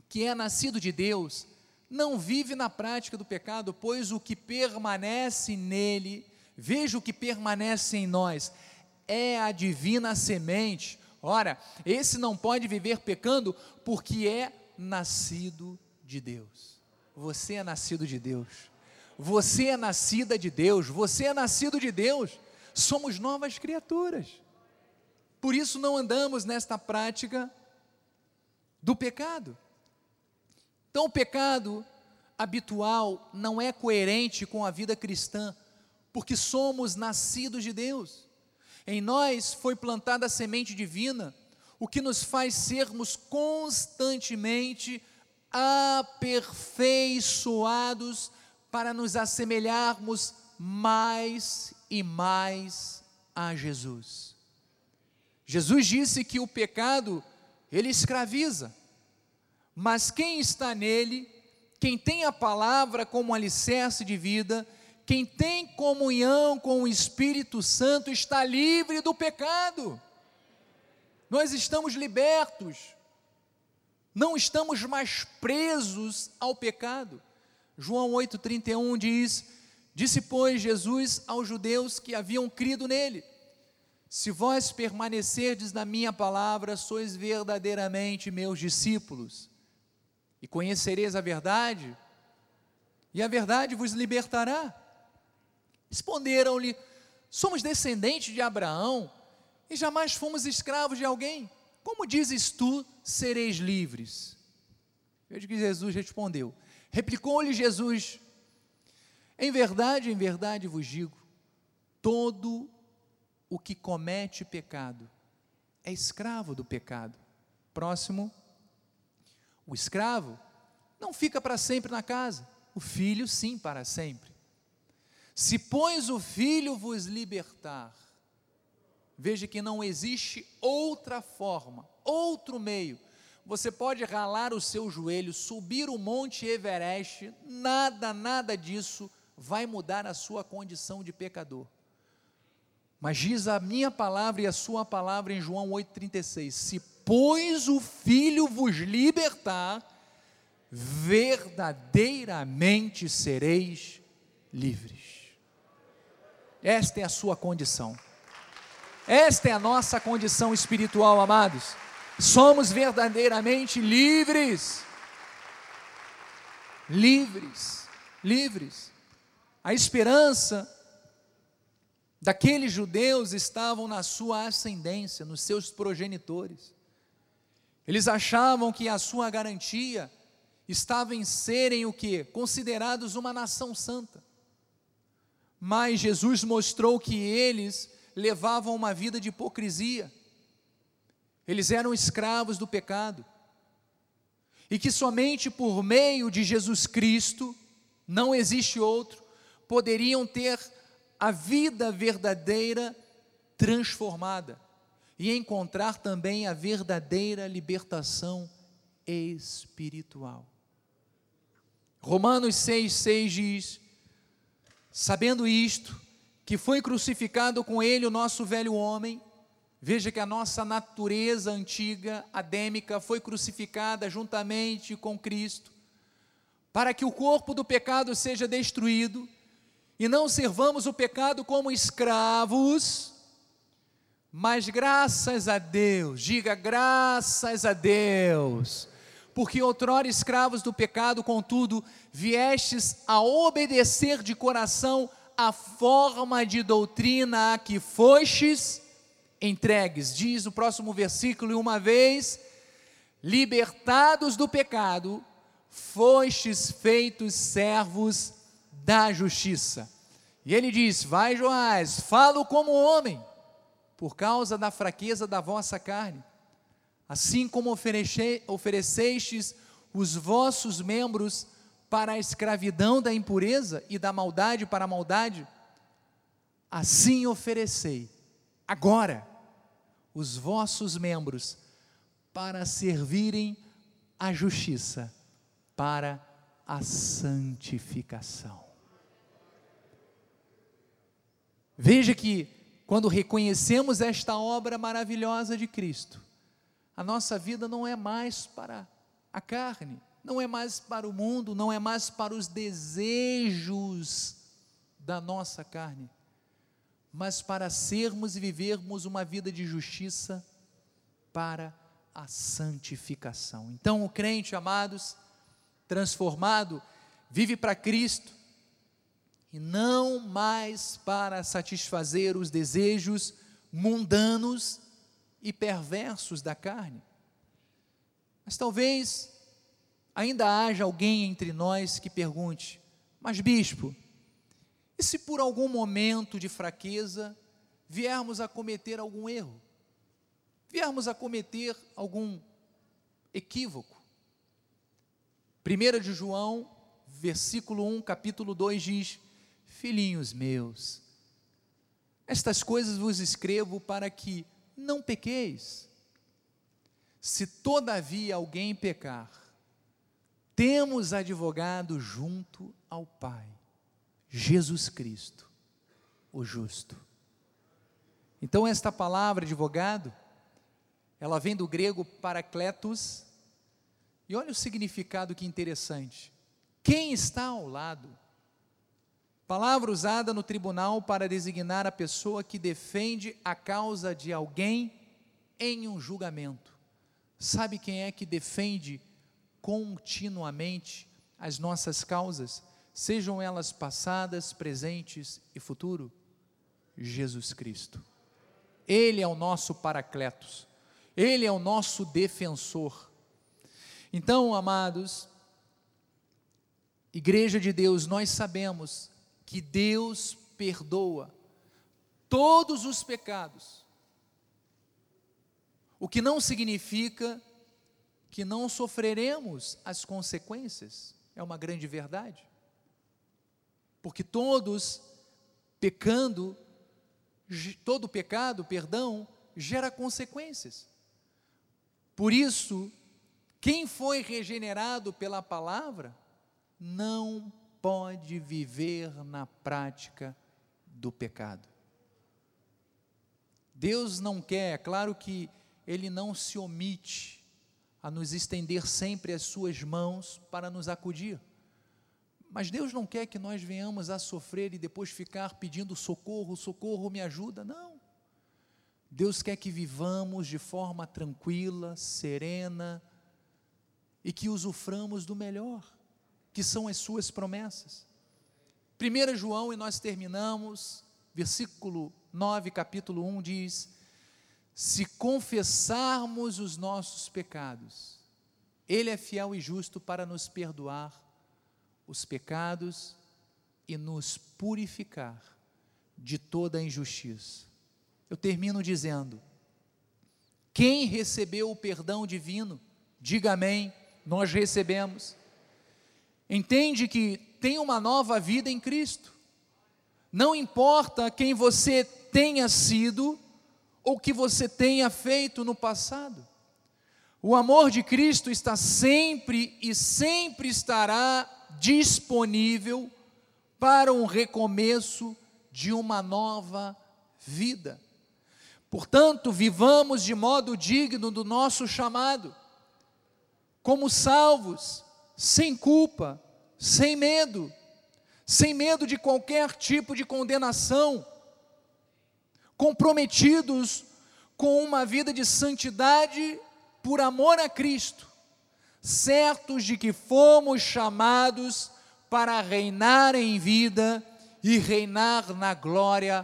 que é nascido de Deus não vive na prática do pecado, pois o que permanece nele, veja o que permanece em nós, é a divina semente. Ora, esse não pode viver pecando porque é nascido de Deus. Você é nascido de Deus. Você é nascida de Deus. Você é nascido de Deus. Somos novas criaturas. Por isso não andamos nesta prática do pecado. Então, o pecado habitual não é coerente com a vida cristã, porque somos nascidos de Deus. Em nós foi plantada a semente divina, o que nos faz sermos constantemente aperfeiçoados para nos assemelharmos mais e mais a Jesus. Jesus disse que o pecado ele escraviza, mas quem está nele, quem tem a palavra como alicerce de vida, quem tem comunhão com o Espírito Santo está livre do pecado. Nós estamos libertos, não estamos mais presos ao pecado. João 8,31 diz: Disse, pois, Jesus aos judeus que haviam crido nele: Se vós permanecerdes na minha palavra, sois verdadeiramente meus discípulos, e conhecereis a verdade, e a verdade vos libertará. Responderam-lhe: Somos descendentes de Abraão e jamais fomos escravos de alguém. Como dizes tu, sereis livres? Veja que Jesus respondeu. Replicou-lhe Jesus: em verdade, em verdade vos digo: todo o que comete pecado é escravo do pecado. Próximo, o escravo não fica para sempre na casa, o filho sim para sempre. Se, pois, o filho vos libertar, veja que não existe outra forma, outro meio. Você pode ralar o seu joelho, subir o Monte Everest, nada, nada disso vai mudar a sua condição de pecador. Mas diz a minha palavra e a sua palavra em João 8,36: Se, pois, o Filho vos libertar, verdadeiramente sereis livres. Esta é a sua condição. Esta é a nossa condição espiritual, amados. Somos verdadeiramente livres. Livres, livres. A esperança daqueles judeus estavam na sua ascendência, nos seus progenitores. Eles achavam que a sua garantia estava em serem o que? Considerados uma nação santa. Mas Jesus mostrou que eles levavam uma vida de hipocrisia. Eles eram escravos do pecado. E que somente por meio de Jesus Cristo, não existe outro, poderiam ter a vida verdadeira transformada e encontrar também a verdadeira libertação espiritual. Romanos 6,6 diz: Sabendo isto, que foi crucificado com ele o nosso velho homem, veja que a nossa natureza antiga, adêmica, foi crucificada juntamente com Cristo, para que o corpo do pecado seja destruído e não servamos o pecado como escravos, mas graças a Deus, diga graças a Deus, porque outrora escravos do pecado, contudo, viestes a obedecer de coração a forma de doutrina a que fostes entregues. Diz o próximo versículo, e uma vez libertados do pecado, fostes feitos servos da justiça. E ele diz: Vai, Joás, falo como homem, por causa da fraqueza da vossa carne. Assim como oferecestes os vossos membros para a escravidão da impureza e da maldade para a maldade, assim oferecei agora os vossos membros para servirem a justiça, para a santificação. Veja que quando reconhecemos esta obra maravilhosa de Cristo, a nossa vida não é mais para a carne, não é mais para o mundo, não é mais para os desejos da nossa carne, mas para sermos e vivermos uma vida de justiça para a santificação. Então, o crente, amados, transformado, vive para Cristo, e não mais para satisfazer os desejos mundanos e perversos da carne. Mas talvez ainda haja alguém entre nós que pergunte: Mas, bispo, E se por algum momento de fraqueza viermos a cometer algum erro, viermos a cometer algum equívoco? 1 de João, versículo 1, capítulo 2 diz: Filhinhos meus, estas coisas vos escrevo para que não pequeis. Se todavia alguém pecar, temos advogado junto ao Pai, Jesus Cristo, o justo. Então, esta palavra advogado, ela vem do grego paracletos, e olha o significado que interessante. Quem está ao lado? Palavra usada no tribunal para designar a pessoa que defende a causa de alguém em um julgamento. Sabe quem é que defende continuamente as nossas causas, sejam elas passadas, presentes e futuro? Jesus Cristo. Ele é o nosso Paracletos. Ele é o nosso defensor. Então, amados, Igreja de Deus, nós sabemos que Deus perdoa todos os pecados. O que não significa que não sofreremos as consequências, é uma grande verdade. Porque todos pecando, todo pecado, perdão, gera consequências. Por isso, quem foi regenerado pela palavra não pode viver na prática do pecado. Deus não quer, é claro que Ele não se omite a nos estender sempre as Suas mãos para nos acudir. Mas Deus não quer que nós venhamos a sofrer e depois ficar pedindo socorro, socorro, me ajuda. Não. Deus quer que vivamos de forma tranquila, serena e que usuframos do melhor que são as suas promessas. 1 João, e nós terminamos, versículo 9, capítulo 1 diz: Se confessarmos os nossos pecados, Ele é fiel e justo para nos perdoar os pecados e nos purificar de toda a injustiça. Eu termino dizendo: quem recebeu o perdão divino, diga amém, nós recebemos entende que tem uma nova vida em Cristo. Não importa quem você tenha sido ou que você tenha feito no passado. O amor de Cristo está sempre e sempre estará disponível para um recomeço de uma nova vida. Portanto, vivamos de modo digno do nosso chamado, como salvos, sem culpa, sem medo, sem medo de qualquer tipo de condenação, comprometidos com uma vida de santidade por amor a Cristo, certos de que fomos chamados para reinar em vida e reinar na glória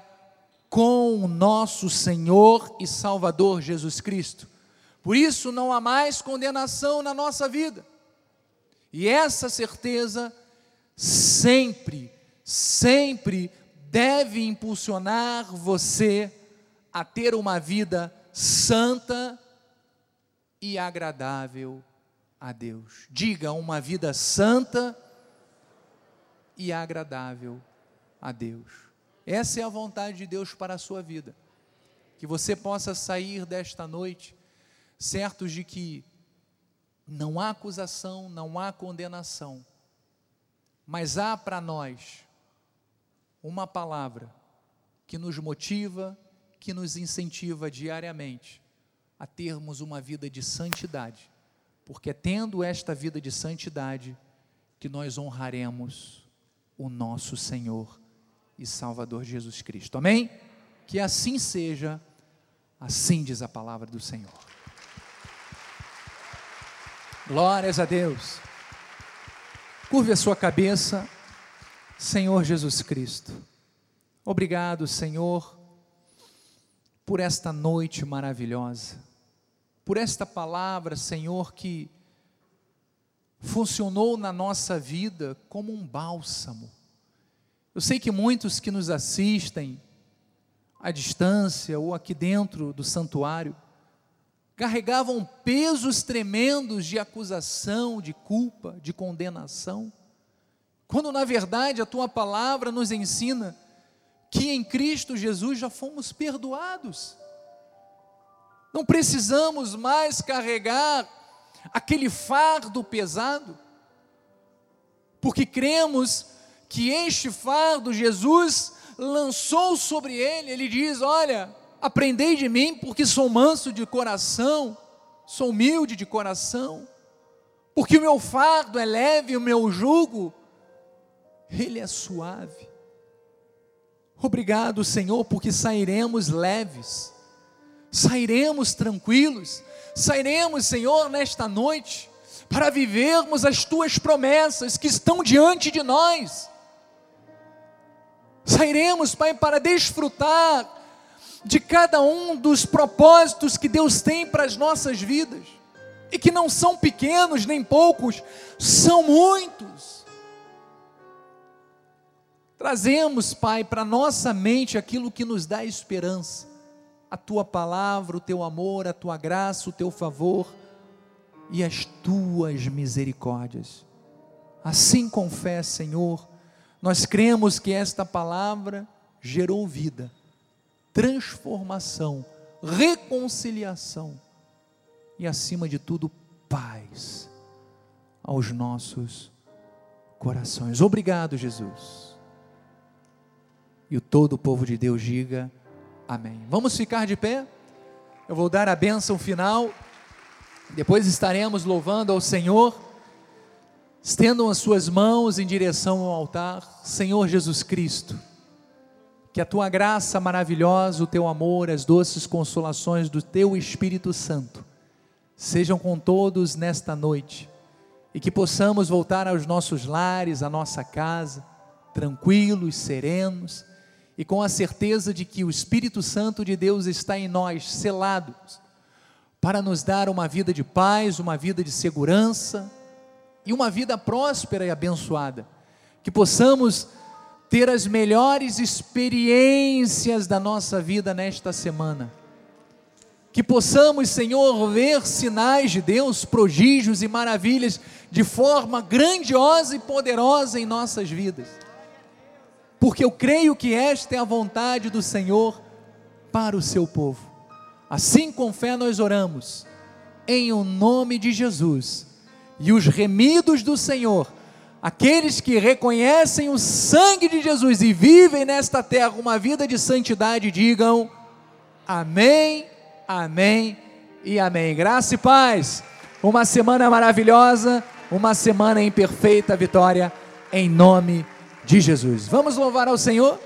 com o nosso Senhor e Salvador Jesus Cristo. Por isso não há mais condenação na nossa vida. E essa certeza sempre, sempre deve impulsionar você a ter uma vida santa e agradável a Deus. Diga uma vida santa e agradável a Deus. Essa é a vontade de Deus para a sua vida. Que você possa sair desta noite certos de que não há acusação, não há condenação, mas há para nós uma palavra que nos motiva, que nos incentiva diariamente a termos uma vida de santidade, porque é tendo esta vida de santidade que nós honraremos o nosso Senhor e Salvador Jesus Cristo. Amém? Que assim seja, assim diz a palavra do Senhor. Glórias a Deus. Curve a sua cabeça, Senhor Jesus Cristo. Obrigado, Senhor, por esta noite maravilhosa, por esta palavra, Senhor, que funcionou na nossa vida como um bálsamo, Eu sei que muitos que nos assistem à distância ou aqui dentro do santuário carregavam pesos tremendos de acusação, de culpa, de condenação, quando na verdade a tua palavra nos ensina que em Cristo Jesus já fomos perdoados. Não precisamos mais carregar aquele fardo pesado, porque cremos que este fardo Jesus lançou sobre ele. Ele diz: Olha, aprendei de mim, porque sou manso de coração, sou humilde de coração, porque o meu fardo é leve, o meu jugo, ele é suave. Obrigado, Senhor, porque sairemos leves, sairemos tranquilos, sairemos, Senhor, nesta noite, para vivermos as tuas promessas que estão diante de nós. Sairemos, Pai, para desfrutar de cada um dos propósitos que Deus tem para as nossas vidas, e que não são pequenos nem poucos, são muitos. Trazemos, Pai, para nossa mente aquilo que nos dá esperança, a tua palavra, o teu amor, a tua graça, o teu favor e as tuas misericórdias. Assim com fé, Senhor, nós cremos que esta palavra gerou vida transformação, reconciliação e, acima de tudo, paz aos nossos corações. Obrigado, Jesus. E o todo o povo de Deus diga amém. Vamos ficar de pé? Eu vou dar a bênção final. Depois estaremos louvando ao Senhor. Estendam as suas mãos em direção ao altar. Senhor Jesus Cristo que a tua graça maravilhosa, o teu amor, as doces consolações do teu Espírito Santo sejam com todos nesta noite e que possamos voltar aos nossos lares, à nossa casa, tranquilos, serenos e com a certeza de que o Espírito Santo de Deus está em nós, selados, para nos dar uma vida de paz, uma vida de segurança e uma vida próspera e abençoada. Que possamos ter as melhores experiências da nossa vida nesta semana. Que possamos, Senhor, ver sinais de Deus, prodígios e maravilhas de forma grandiosa e poderosa em nossas vidas. Porque eu creio que esta é a vontade do Senhor para o seu povo. Assim com fé nós oramos, em o nome de Jesus. E os remidos do Senhor Aqueles que reconhecem o sangue de Jesus e vivem nesta terra uma vida de santidade, digam amém, amém e amém. Graça e paz. Uma semana maravilhosa, uma semana em perfeita vitória, em nome de Jesus. Vamos louvar ao Senhor?